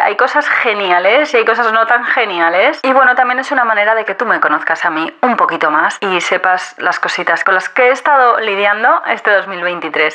hay cosas geniales y hay cosas no tan geniales. Y bueno, también es una manera de que tú me conozcas a mí un poquito más y sepas las cositas con las que he estado lidiando este 2023.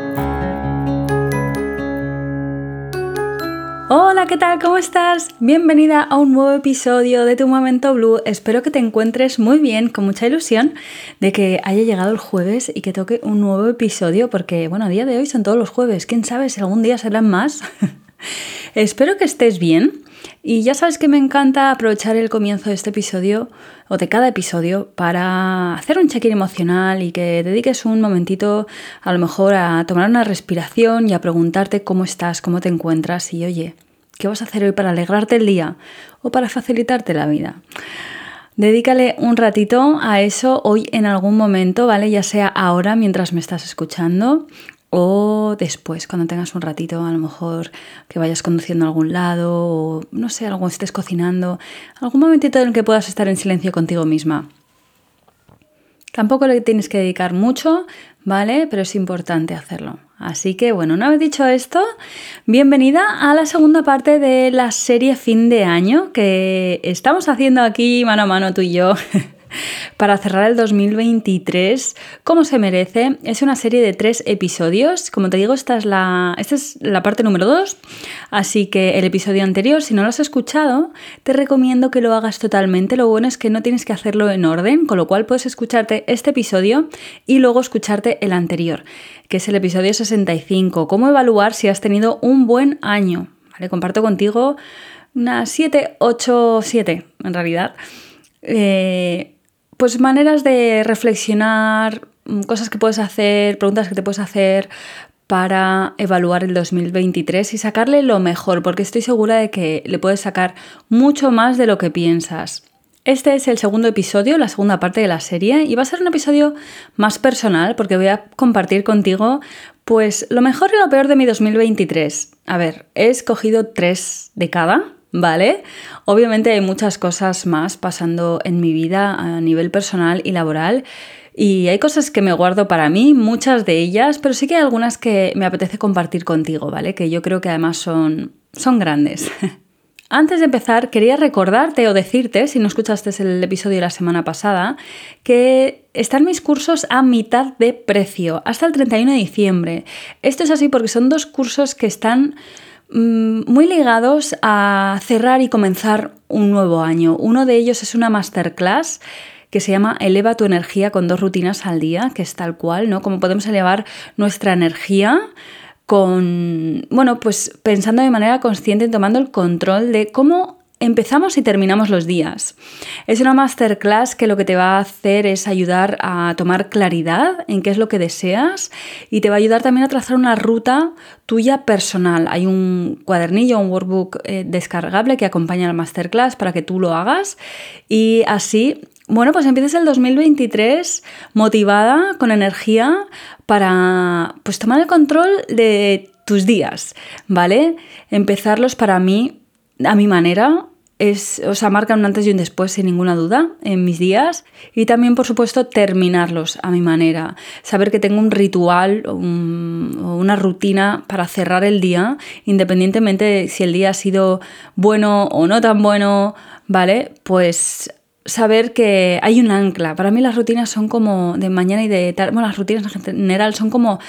Hola, ¿qué tal? ¿Cómo estás? Bienvenida a un nuevo episodio de Tu Momento Blue. Espero que te encuentres muy bien, con mucha ilusión de que haya llegado el jueves y que toque un nuevo episodio, porque bueno, a día de hoy son todos los jueves. ¿Quién sabe si algún día serán más? Espero que estés bien. Y ya sabes que me encanta aprovechar el comienzo de este episodio o de cada episodio para hacer un check-in emocional y que dediques un momentito a lo mejor a tomar una respiración y a preguntarte cómo estás, cómo te encuentras y oye, ¿qué vas a hacer hoy para alegrarte el día o para facilitarte la vida? Dedícale un ratito a eso hoy en algún momento, ¿vale? Ya sea ahora mientras me estás escuchando o después, cuando tengas un ratito, a lo mejor que vayas conduciendo a algún lado o no sé, algo estés cocinando, algún momentito en el que puedas estar en silencio contigo misma. Tampoco le tienes que dedicar mucho, ¿vale? Pero es importante hacerlo. Así que bueno, una vez dicho esto, bienvenida a la segunda parte de la serie fin de año que estamos haciendo aquí mano a mano tú y yo. para cerrar el 2023 como se merece. Es una serie de tres episodios. Como te digo, esta es la, esta es la parte número dos. Así que el episodio anterior, si no lo has escuchado, te recomiendo que lo hagas totalmente. Lo bueno es que no tienes que hacerlo en orden, con lo cual puedes escucharte este episodio y luego escucharte el anterior, que es el episodio 65. Cómo evaluar si has tenido un buen año. Comparto contigo unas 7, 8, 7 en realidad. Eh, pues maneras de reflexionar, mm, cosas que puedes hacer, preguntas que te puedes hacer para evaluar el 2023 y sacarle lo mejor, porque estoy segura de que le puedes sacar mucho más de lo que piensas. Este es el segundo episodio, la segunda parte de la serie, y va a ser un episodio más personal porque voy a compartir contigo pues lo mejor y lo peor de mi 2023. A ver, he escogido tres de cada, ¿vale? Obviamente hay muchas cosas más pasando en mi vida a nivel personal y laboral. Y hay cosas que me guardo para mí, muchas de ellas, pero sí que hay algunas que me apetece compartir contigo, ¿vale? Que yo creo que además son, son grandes. Antes de empezar, quería recordarte o decirte, si no escuchaste el episodio de la semana pasada, que están mis cursos a mitad de precio, hasta el 31 de diciembre. Esto es así porque son dos cursos que están muy ligados a cerrar y comenzar un nuevo año. Uno de ellos es una masterclass que se llama Eleva tu energía con dos rutinas al día, que es tal cual, ¿no? Cómo podemos elevar nuestra energía con, bueno, pues pensando de manera consciente, tomando el control de cómo empezamos y terminamos los días. Es una masterclass que lo que te va a hacer es ayudar a tomar claridad en qué es lo que deseas y te va a ayudar también a trazar una ruta tuya personal. Hay un cuadernillo, un workbook eh, descargable que acompaña la masterclass para que tú lo hagas y así bueno, pues empieces el 2023 motivada, con energía, para pues tomar el control de tus días, ¿vale? Empezarlos para mí a mi manera, es, o sea, marcan un antes y un después sin ninguna duda en mis días y también por supuesto terminarlos a mi manera, saber que tengo un ritual o una rutina para cerrar el día independientemente de si el día ha sido bueno o no tan bueno, ¿vale? Pues saber que hay un ancla. Para mí las rutinas son como de mañana y de tarde, bueno, las rutinas en general son como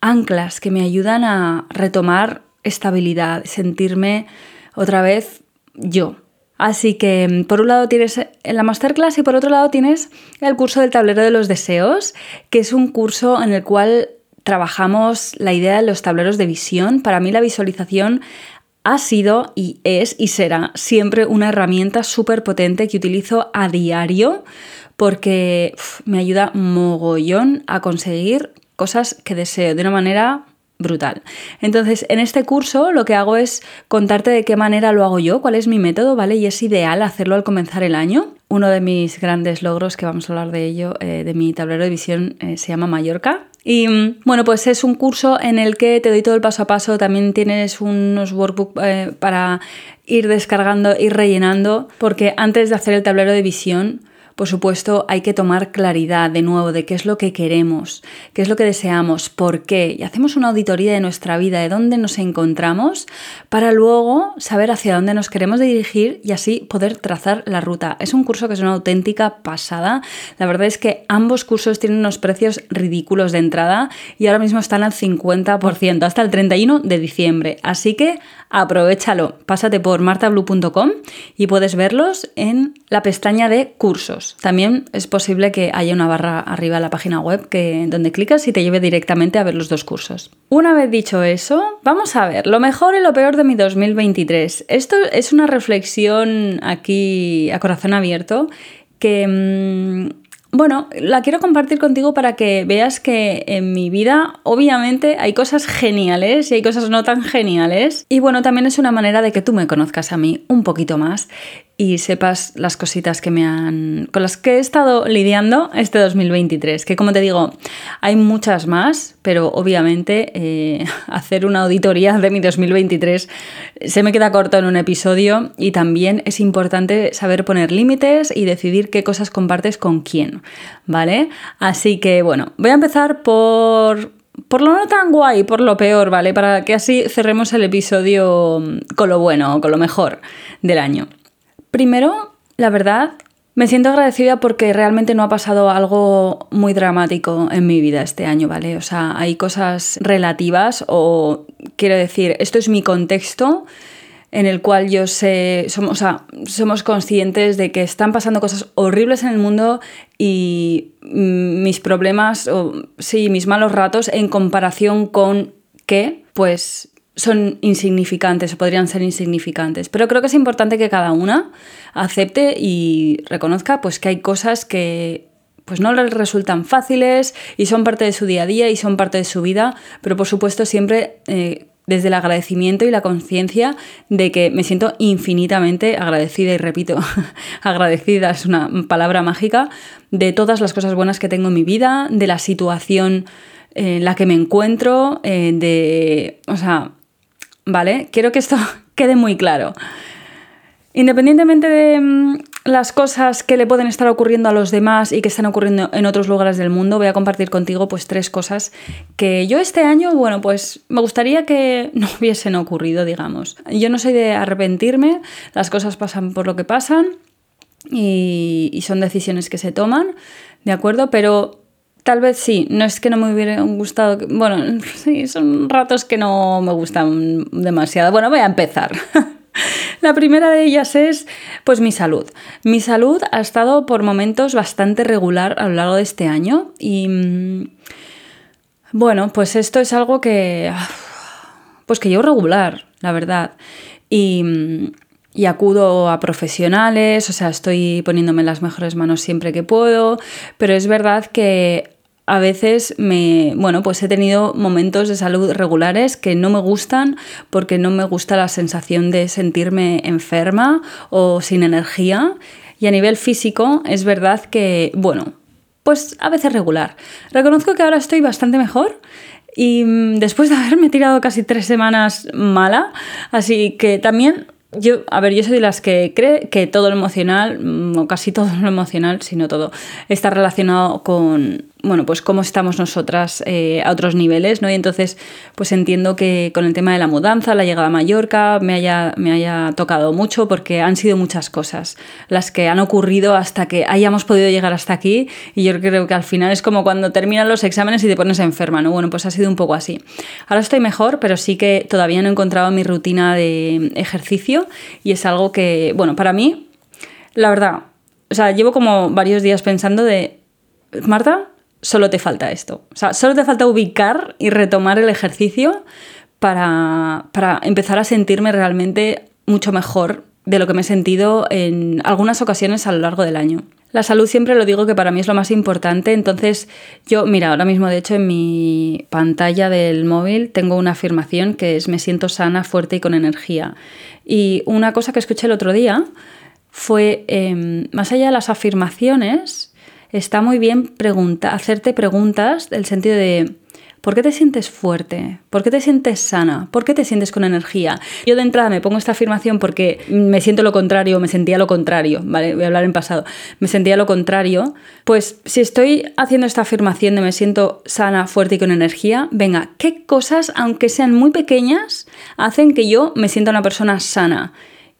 anclas que me ayudan a retomar estabilidad, sentirme otra vez yo. Así que mm, por un lado tienes la masterclass y por otro lado tienes el curso del tablero de los deseos, que es un curso en el cual trabajamos la idea de los tableros de visión. Para mí la visualización ha sido y es y será siempre una herramienta súper potente que utilizo a diario porque me ayuda mogollón a conseguir cosas que deseo de una manera brutal. Entonces, en este curso lo que hago es contarte de qué manera lo hago yo, cuál es mi método, ¿vale? Y es ideal hacerlo al comenzar el año. Uno de mis grandes logros, que vamos a hablar de ello, eh, de mi tablero de visión, eh, se llama Mallorca. Y mm, bueno, pues es un curso en el que te doy todo el paso a paso, también tienes unos workbooks eh, para ir descargando, ir rellenando, porque antes de hacer el tablero de visión, por supuesto, hay que tomar claridad de nuevo de qué es lo que queremos, qué es lo que deseamos, por qué. Y hacemos una auditoría de nuestra vida, de dónde nos encontramos, para luego saber hacia dónde nos queremos dirigir y así poder trazar la ruta. Es un curso que es una auténtica pasada. La verdad es que ambos cursos tienen unos precios ridículos de entrada y ahora mismo están al 50%, hasta el 31 de diciembre. Así que aprovechalo. Pásate por martablue.com y puedes verlos en la pestaña de cursos. También es posible que haya una barra arriba en la página web que, donde clicas y te lleve directamente a ver los dos cursos. Una vez dicho eso, vamos a ver lo mejor y lo peor de mi 2023. Esto es una reflexión aquí a corazón abierto que... Mm, bueno, la quiero compartir contigo para que veas que en mi vida obviamente hay cosas geniales y hay cosas no tan geniales. Y bueno, también es una manera de que tú me conozcas a mí un poquito más y sepas las cositas que me han con las que he estado lidiando este 2023, que como te digo, hay muchas más, pero obviamente eh, hacer una auditoría de mi 2023 se me queda corto en un episodio y también es importante saber poner límites y decidir qué cosas compartes con quién, ¿vale? Así que bueno, voy a empezar por por lo no tan guay, por lo peor, ¿vale? Para que así cerremos el episodio con lo bueno, con lo mejor del año. Primero, la verdad, me siento agradecida porque realmente no ha pasado algo muy dramático en mi vida este año, ¿vale? O sea, hay cosas relativas o quiero decir, esto es mi contexto en el cual yo sé, somos, o sea, somos conscientes de que están pasando cosas horribles en el mundo y mis problemas, o sí, mis malos ratos en comparación con qué, pues son insignificantes o podrían ser insignificantes. Pero creo que es importante que cada una acepte y reconozca pues, que hay cosas que pues no les resultan fáciles y son parte de su día a día y son parte de su vida, pero por supuesto siempre eh, desde el agradecimiento y la conciencia de que me siento infinitamente agradecida y repito, agradecida es una palabra mágica, de todas las cosas buenas que tengo en mi vida, de la situación en la que me encuentro, eh, de, o sea, ¿vale? Quiero que esto quede muy claro. Independientemente de mm, las cosas que le pueden estar ocurriendo a los demás y que están ocurriendo en otros lugares del mundo, voy a compartir contigo pues tres cosas que yo este año, bueno, pues me gustaría que no hubiesen ocurrido, digamos. Yo no soy de arrepentirme, las cosas pasan por lo que pasan y, y son decisiones que se toman, ¿de acuerdo? Pero Tal vez sí, no es que no me hubiera gustado, bueno, sí, son ratos que no me gustan demasiado. Bueno, voy a empezar. La primera de ellas es pues mi salud. Mi salud ha estado por momentos bastante regular a lo largo de este año y mm, bueno, pues esto es algo que pues que yo regular, la verdad. Y mm, y acudo a profesionales, o sea, estoy poniéndome las mejores manos siempre que puedo, pero es verdad que a veces me, bueno, pues he tenido momentos de salud regulares que no me gustan porque no me gusta la sensación de sentirme enferma o sin energía. Y a nivel físico es verdad que, bueno, pues a veces regular. Reconozco que ahora estoy bastante mejor y mm, después de haberme tirado casi tres semanas mala, así que también yo, a ver, yo soy de las que cree que todo lo emocional, mm, o casi todo lo emocional, sino todo, está relacionado con, bueno, pues cómo estamos nosotras eh, a otros niveles, ¿no? Y entonces, pues entiendo que con el tema de la mudanza, la llegada a Mallorca, me haya, me haya tocado mucho porque han sido muchas cosas las que han ocurrido hasta que hayamos podido llegar hasta aquí y yo creo que al final es como cuando terminan los exámenes y te pones enferma, ¿no? Bueno, pues ha sido un poco así. Ahora estoy mejor, pero sí que todavía no he encontrado mi rutina de ejercicio y es algo que, bueno, para mí, la verdad, o sea, llevo como varios días pensando de, Marta, solo te falta esto. O sea, solo te falta ubicar y retomar el ejercicio para, empezar a sentirme realmente mucho mejor de lo que me he sentido en algunas ocasiones a lo largo del año. La salud siempre lo digo que para mí es lo más importante, entonces yo, mira, ahora mismo de hecho en mi pantalla del móvil tengo una afirmación que es me siento sana, fuerte y con energía. Y una cosa que escuché el otro día fue, em, más allá de las afirmaciones, está muy bien hacerte preguntas del sentido de ¿por qué te sientes fuerte? ¿Por qué te sientes sana? ¿Por qué te sientes con energía? Yo de entrada me pongo esta afirmación porque me siento lo contrario, me sentía lo contrario, ¿vale? Voy a hablar en pasado. Me sentía lo contrario. Pues si estoy haciendo esta afirmación de me siento sana, fuerte y con energía, venga, ¿qué cosas, aunque sean muy pequeñas, hacen que yo me sienta una persona sana?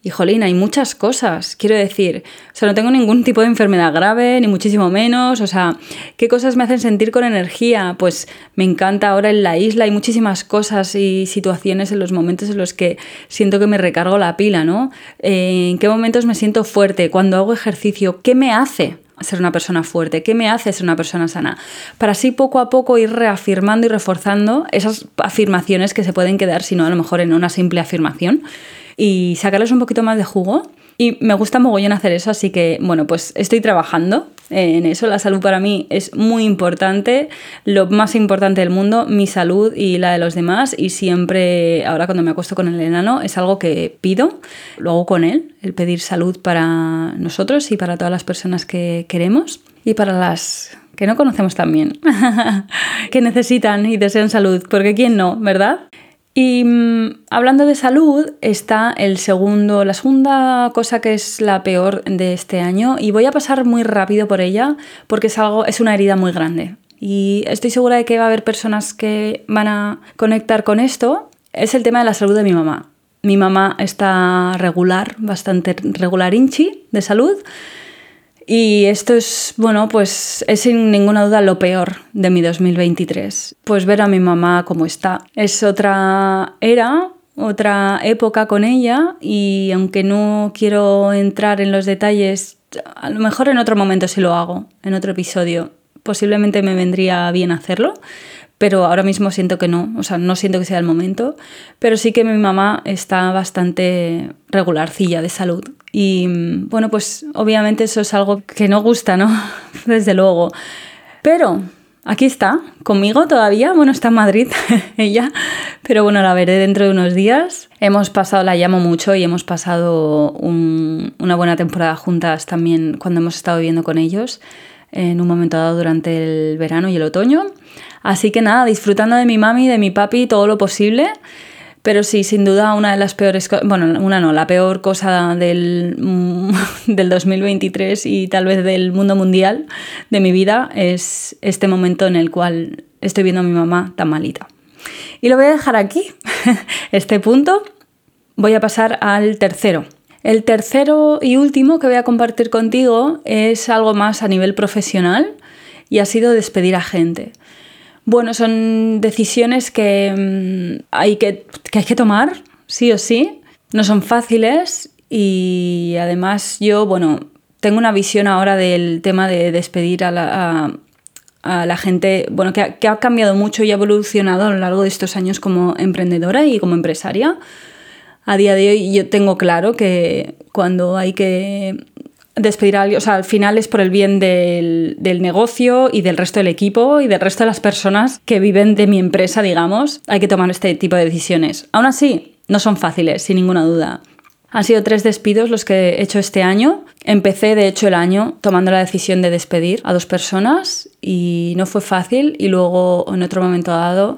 Y jolín, hay muchas cosas, quiero decir, o sea, no tengo ningún tipo de enfermedad grave, ni muchísimo menos, o sea, ¿qué cosas me hacen sentir con energía? Pues me encanta ahora en la isla, hay muchísimas cosas y situaciones en los momentos en los que siento que me recargo la pila, ¿no? ¿En qué momentos me siento fuerte? Cuando hago ejercicio, ¿qué me hace? ser una persona fuerte? ¿Qué me hace ser una persona sana? Para así poco a poco ir reafirmando y reforzando esas afirmaciones que se pueden quedar, si no a lo mejor en una simple afirmación y sacarles un poquito más de jugo. Y me gusta mogollón hacer eso, así que bueno, pues estoy trabajando en eso. La salud para mí es muy importante, lo más importante del mundo, mi salud y la de los demás. Y siempre, ahora cuando me acuesto con el enano, es algo que pido, lo hago con él, el pedir salud para nosotros y para todas las personas que queremos y para las que no conocemos también, que necesitan y desean salud, porque quién no, ¿verdad? Y mm, hablando de salud, está el segundo, la segunda cosa que es la peor de este año, y voy a pasar muy rápido por ella porque es algo, es una herida muy grande. Y estoy segura de que va a haber personas que van a conectar con esto. Es el tema de la salud de mi mamá. Mi mamá está regular, bastante regular inchi de salud. Y esto es, bueno, pues es sin ninguna duda lo peor de mi 2023. Pues ver a mi mamá como está. Es otra era, otra época con ella y aunque no quiero entrar en los detalles, a lo mejor en otro momento sí lo hago, en otro episodio. Posiblemente me vendría bien hacerlo, pero ahora mismo siento que no, o sea, no siento que sea el momento, pero sí que mi mamá está bastante regularcilla de salud. Y bueno, pues obviamente eso es algo que no gusta, ¿no? Desde luego. Pero aquí está, conmigo todavía, bueno, está en Madrid ella, pero bueno, la veré dentro de unos días. Hemos pasado, la llamo mucho y hemos pasado una buena temporada juntas también cuando hemos estado viviendo con ellos en un momento dado durante el verano y el otoño. Así que nada, disfrutando de mi mami y de mi papi todo lo posible. Pero sí, sin duda, una de las peores bueno, una no, la peor cosa del, del 2023 y tal vez del mundo mundial de mi vida es este momento en el cual estoy viendo a mi mamá tan malita. Y lo voy a dejar aquí, este punto. Voy a pasar al tercero. El tercero y último que voy a compartir contigo es algo más a nivel profesional y ha sido despedir a gente. Bueno, son decisiones que, mm, hay que, hay que tomar, sí o sí. No son fáciles y además yo, bueno, tengo una visión ahora del tema de despedir a la, a, la gente, bueno, que ha, que ha, cambiado mucho y ha evolucionado a lo largo de estos años como emprendedora y como empresaria a día de hoy yo tengo claro que cuando hay que despedir a alguien, o sea, al final es por el bien del, negocio y del resto del equipo y del resto de las personas que viven de mi empresa, digamos, hay que tomar este tipo de decisiones. Aún así, no son fáciles, sin ninguna duda. Han sido tres despidos los que he hecho este año. Empecé, de hecho, el año tomando la decisión de despedir a dos personas y no fue fácil y luego en otro momento dado,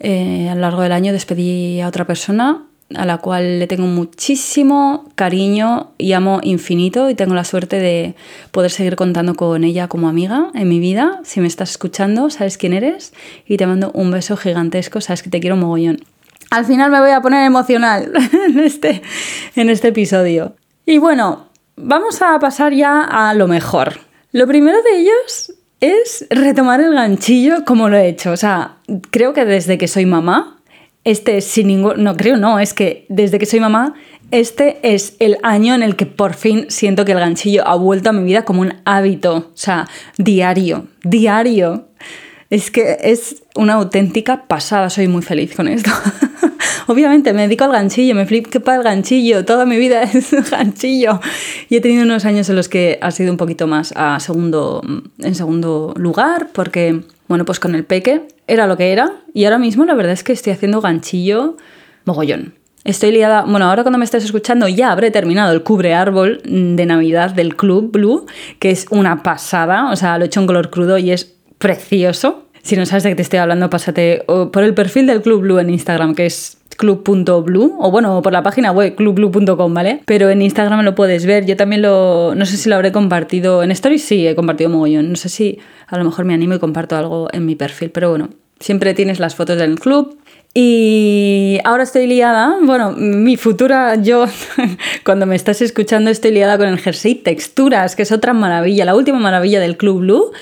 eh, a lo largo del año, despedí a otra persona a la cual le tengo muchísimo cariño y amo infinito y tengo la suerte de poder seguir contando con ella como amiga en mi vida. Si me estás escuchando, sabes quién eres y te mando un beso gigantesco, sabes que te quiero mogollón. Al final me voy a poner emocional en este, en este episodio. Y bueno, vamos a pasar ya a lo mejor. Lo primero de ellos es retomar el ganchillo como lo he hecho. O sea, creo que desde que soy mamá, este sin ningún... No creo, no, es que desde que soy mamá, este es el año en el que por fin siento que el ganchillo ha vuelto a mi vida como un hábito. O sea, diario, diario. Es que es una auténtica pasada, soy muy feliz con esto. Obviamente me dedico al ganchillo, me flip que para el ganchillo, toda mi vida es ganchillo. Y he tenido unos años en los que ha sido un poquito más a segundo, en segundo lugar, porque, bueno, pues con el peque era lo que era. Y ahora mismo la verdad es que estoy haciendo ganchillo mogollón. Estoy liada, bueno, ahora cuando me estés escuchando ya habré terminado el cubre árbol de Navidad del Club Blue, que es una pasada, o sea, lo he hecho en color crudo y es precioso. Si no sabes de qué te estoy hablando, pásate por el perfil del Club Blue en Instagram, que es club.blue o bueno, por la página web clubblue.com, ¿vale? Pero en Instagram lo puedes ver. Yo también lo, no sé si lo habré compartido en Stories, sí, he compartido mogollón. No sé si a lo mejor me animo y comparto algo en mi perfil, pero bueno, siempre tienes las fotos del club. Y ahora estoy liada, bueno, mi futura yo, cuando me estás escuchando, estoy liada con el jersey texturas, que es otra maravilla, la última maravilla del Club Blue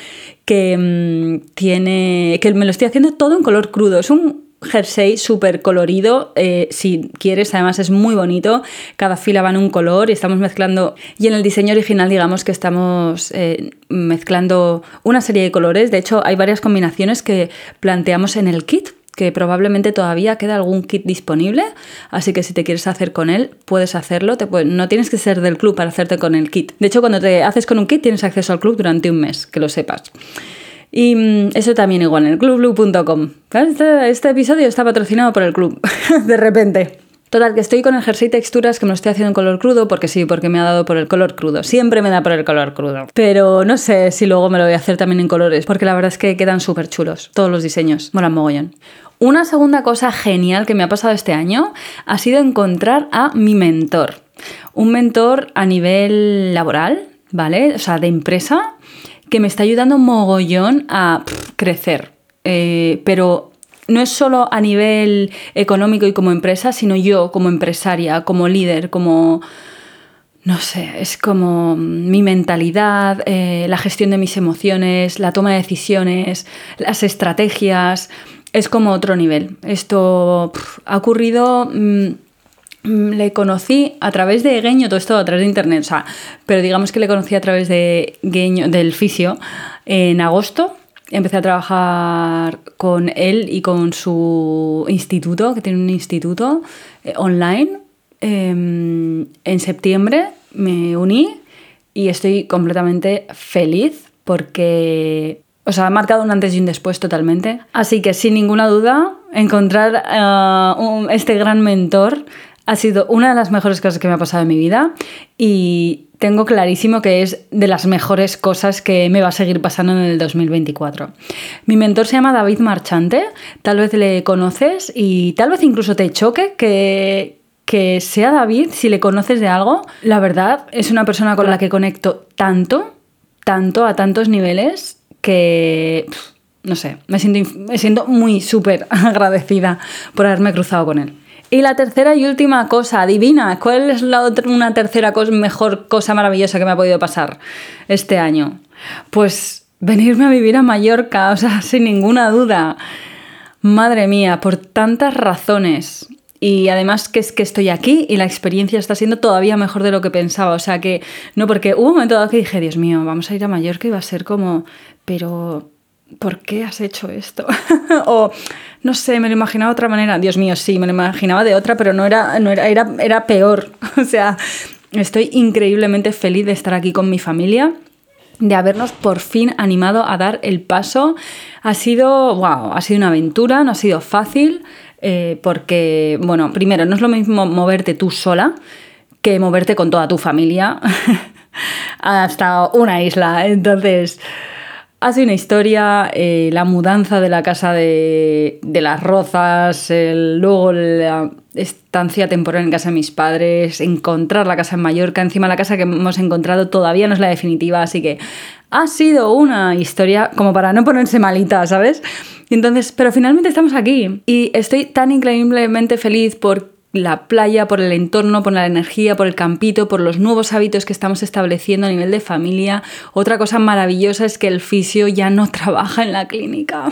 que mm, tiene. que me lo estoy haciendo todo en color crudo. Es un jersey súper colorido, eh, si quieres, además es muy bonito, cada fila va en un color y estamos mezclando, y en el diseño original digamos que estamos eh, mezclando una serie de colores, de hecho hay varias combinaciones que planteamos en el kit, que probablemente todavía queda algún kit disponible, así que si te quieres hacer con él, puedes hacerlo, te no tienes que ser del club para hacerte con el kit. De hecho, cuando te haces con un kit tienes acceso al club durante un mes, que lo sepas. Y mm, eso también igual en el clubblue.com. Este, este episodio está patrocinado por el club, de repente. Total, que estoy con el jersey texturas que me lo estoy haciendo en color crudo porque sí, porque me ha dado por el color crudo. Siempre me da por el color crudo. Pero no sé si luego me lo voy a hacer también en colores porque la verdad es que quedan súper chulos. Todos los diseños. Molan mogollón. Una segunda cosa genial que me ha pasado este año ha sido encontrar a mi mentor. Un mentor a nivel laboral, ¿vale? O sea, de empresa, que me está ayudando mogollón a crecer. Eh, pero no es solo a nivel económico y como empresa, sino yo como empresaria, como líder, como... No sé, es como mi mentalidad, eh, la gestión de mis emociones, la toma de decisiones, las estrategias, es como otro nivel. Esto ha ocurrido... Mm, mm, le conocí a través de Geño, todo esto a través de internet, o sea, pero digamos que le conocí a través de del fisio, en agosto empecé a trabajar con él y con su instituto, que tiene un instituto eh, online. Em, en septiembre me uní y estoy completamente feliz porque, o sea, ha marcado un antes y un después totalmente. Así que sin ninguna duda, encontrar uh, este gran mentor ha sido una de las mejores cosas que me ha pasado en mi vida y tengo clarísimo que es de las mejores cosas que me va a seguir pasando en el 2024. Mi mentor se llama David Marchante, tal vez le conoces y tal vez incluso te choque que, que sea David, si le conoces de algo, la verdad es una persona con la que conecto tanto, tanto, a tantos niveles, que, no sé, me siento, me siento muy súper agradecida por haberme cruzado con él. Y la tercera y última cosa, adivina, ¿cuál es la otra, una tercera cosa, mejor cosa maravillosa que me ha podido pasar este año? Pues venirme a vivir a Mallorca, o sea, sin ninguna duda. Madre mía, por tantas razones. Y además que es que estoy aquí y la experiencia está siendo todavía mejor de lo que pensaba. O sea que, no, porque hubo un momento dado que dije, Dios mío, vamos a ir a Mallorca y va a ser como, pero, ¿por qué has hecho esto? o, no sé, me lo imaginaba de otra manera. Dios mío, sí, me lo imaginaba de otra, pero no era, no era, era, peor. o sea, estoy increíblemente feliz de estar aquí con mi familia de habernos por fin animado a dar el paso. Ha sido, wow, ha sido una aventura, no ha sido fácil, eh, porque, bueno, primero, no es lo mismo moverte tú sola que moverte con toda tu familia hasta una isla. Entonces, ha sido una historia, eh, la mudanza de la casa de, las Rozas, luego la estancia temporal en casa de mis padres, encontrar la casa en Mallorca, encima la casa que hemos encontrado todavía no es la definitiva, así que ha sido una historia como para no ponerse malita, ¿sabes? Entonces, pero finalmente estamos aquí y estoy tan increíblemente feliz por la playa, por el entorno, por la energía, por el campito, por los nuevos hábitos que estamos estableciendo a nivel de familia. Otra cosa maravillosa es que el fisio ya no trabaja en la clínica.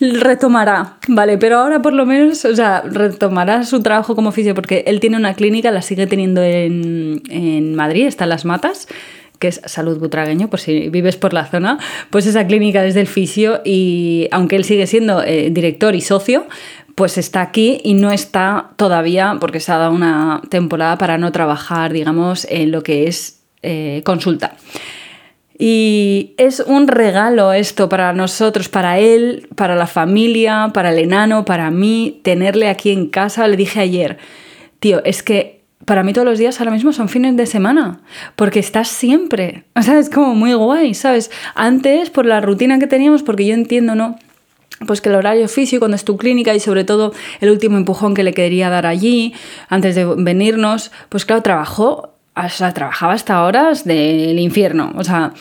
Retomará, vale, pero ahora por lo menos, o sea, retomará su trabajo como fisio porque él tiene una clínica, la sigue teniendo en, en Madrid, está en Las Matas, que es Salud Butragueño, por si vives por la zona, pues esa clínica es del fisio y aunque él sigue siendo eh, director y socio, pues está aquí y no está todavía, porque se ha dado una temporada para no trabajar, digamos, en lo que es eh, consulta. Y es un regalo esto para nosotros, para él, para la familia, para el enano, para mí, tenerle aquí en casa. Le dije ayer, tío, es que para mí todos los días ahora mismo son fines de semana, porque estás siempre. O sea, es como muy guay, ¿sabes? Antes, por la rutina que teníamos, porque yo entiendo, ¿no? Pues que el horario físico, cuando es tu clínica y sobre todo el último empujón que le quería dar allí antes de venirnos, pues claro, trabajó, o trabajaba hasta horas del infierno, o sea,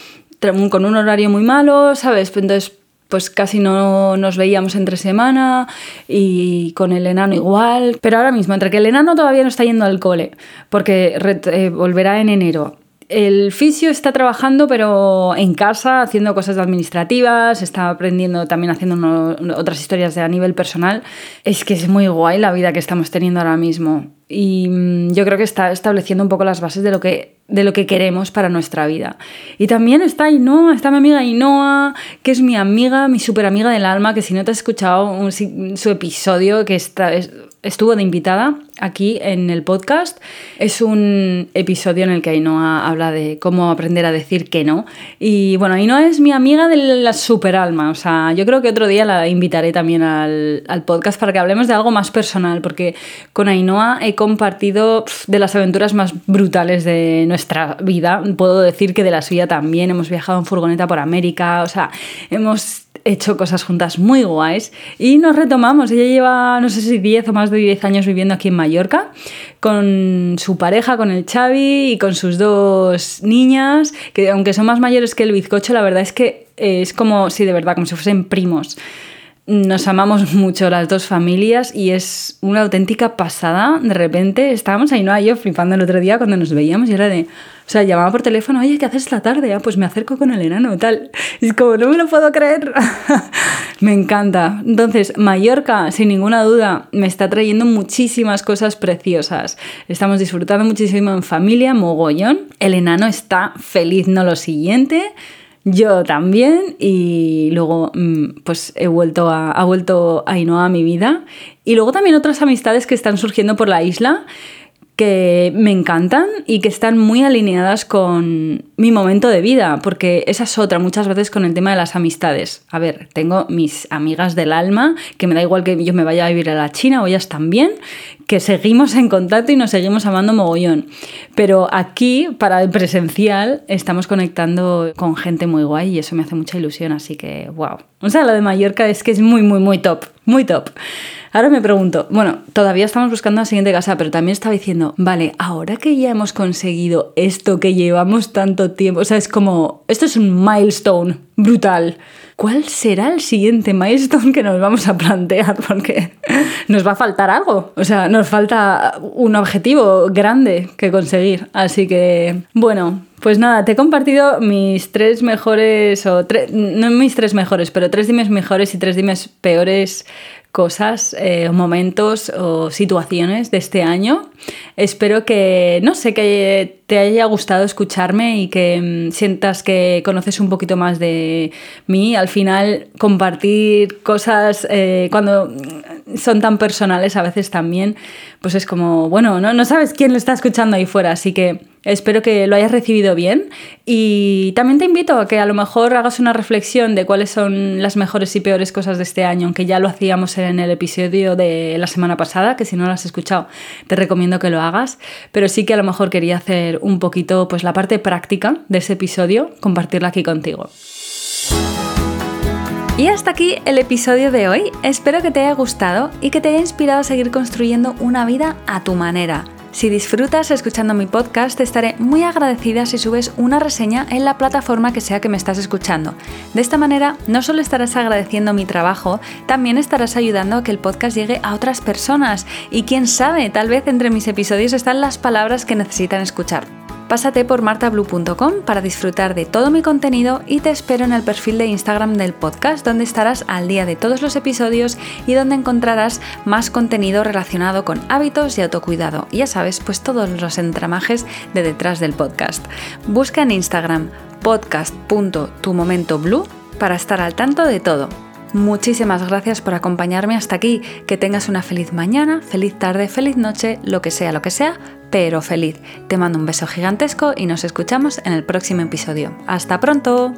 con un horario muy malo, ¿sabes? Entonces, pues casi no nos veíamos entre semana y con el enano igual. Pero ahora mismo, entre que el enano todavía no está yendo al cole, porque eh, volverá en enero, el fisio está trabajando, pero en casa, haciendo cosas administrativas, está aprendiendo también haciendo otras historias de a nivel personal. Es que es muy guay la vida que estamos teniendo ahora mismo. Y mm, yo creo que está estableciendo un poco las bases de lo que, de lo que queremos para nuestra vida. Y también está Ainhoa, está mi amiga Ainhoa, que es mi amiga, mi super amiga del alma, que si no te has escuchado su episodio, que está, estuvo de invitada aquí en el podcast. Es un episodio en el que Ainhoa habla de cómo aprender a decir que no. Y bueno, Ainhoa es mi amiga de la super alma. O sea, yo creo que otro día la invitaré también al, al podcast para que hablemos de algo más personal, porque con Ainhoa he compartido de las aventuras más brutales de nuestra vida. Puedo decir que de la suya también. Hemos viajado en furgoneta por América. O sea, hemos hecho cosas juntas muy guays y nos retomamos. Ella lleva, no sé si 10 o más de 10 años viviendo aquí en Mallorca con su pareja, con el Xavi y con sus dos niñas, que aunque son más mayores que el bizcocho, la verdad es que es como, si de verdad, como si fuesen primos. Nos amamos mucho las dos familias y es una auténtica pasada. De repente estábamos ahí, no yo flipando el otro día cuando nos veíamos y era de. O sea, llamaba por teléfono, oye, ¿qué haces esta tarde? Ah, pues me acerco con el enano, tal. Y es como, no me lo puedo creer. me encanta. Entonces, Mallorca, sin ninguna duda, me está trayendo muchísimas cosas preciosas. Estamos disfrutando muchísimo en familia, mogollón. El enano está feliz, no lo siguiente. Yo también y luego mm, pues he vuelto a, ha vuelto Ainhoa a mi vida y luego también otras amistades que están surgiendo por la isla que me encantan y que están muy alineadas con mi momento de vida, porque esa es otra muchas veces con el tema de las amistades. A ver, tengo mis amigas del alma, que me da igual que yo me vaya a vivir a la China o ellas también, que seguimos en contacto y nos seguimos amando mogollón. Pero aquí, para el presencial, estamos conectando con gente muy guay y eso me hace mucha ilusión, así que wow. O sea, lo de Mallorca es que es muy, muy, muy top, muy top. Ahora me pregunto, bueno, todavía estamos buscando la siguiente casa, pero también estaba diciendo, vale, ahora que ya hemos conseguido esto que llevamos tanto tiempo, o sea, es como, esto es un milestone brutal. ¿Cuál será el siguiente milestone que nos vamos a plantear? Porque nos va a faltar algo. O sea, nos falta un objetivo grande que conseguir. Así que, bueno, pues nada, te he compartido mis tres mejores, o no mis tres mejores, pero tres dimes mejores y tres dimes peores cosas, eh, momentos o situaciones de este año. Espero que, no sé, que te haya gustado escucharme y que mm, sientas que conoces un poquito más de mí. Al final, compartir cosas eh, cuando son tan personales a veces también, pues es como, bueno, no, no sabes quién lo está escuchando ahí fuera, así que Espero que lo hayas recibido bien y también te invito a que a lo mejor hagas una reflexión de cuáles son las mejores y peores cosas de este año, aunque ya lo hacíamos en el episodio de la semana pasada, que si no lo has escuchado te recomiendo que lo hagas, pero sí que a lo mejor quería hacer un poquito pues la parte práctica de ese episodio, compartirla aquí contigo. Y hasta aquí el episodio de hoy. Espero que te haya gustado y que te haya inspirado a seguir construyendo una vida a tu manera. Si disfrutas escuchando mi podcast, te estaré muy agradecida si subes una reseña en la plataforma que sea que me estás escuchando. De esta manera, no solo estarás agradeciendo mi trabajo, también estarás ayudando a que el podcast llegue a otras personas. Y quién sabe, tal vez entre mis episodios están las palabras que necesitan escuchar. Pásate por martablue.com para disfrutar de todo mi contenido y te espero en el perfil de Instagram del podcast donde estarás al día de todos los episodios y donde encontrarás más contenido relacionado con hábitos y autocuidado. ya sabes, pues todos los entramajes de detrás del podcast. Busca en Instagram podcast.tumomentoblue para estar al tanto de todo. Muchísimas gracias por acompañarme hasta aquí. Que tengas una feliz mañana, feliz tarde, feliz noche, lo que sea, lo que sea, pero feliz. Te mando un beso gigantesco y nos escuchamos en el próximo episodio. ¡Hasta pronto!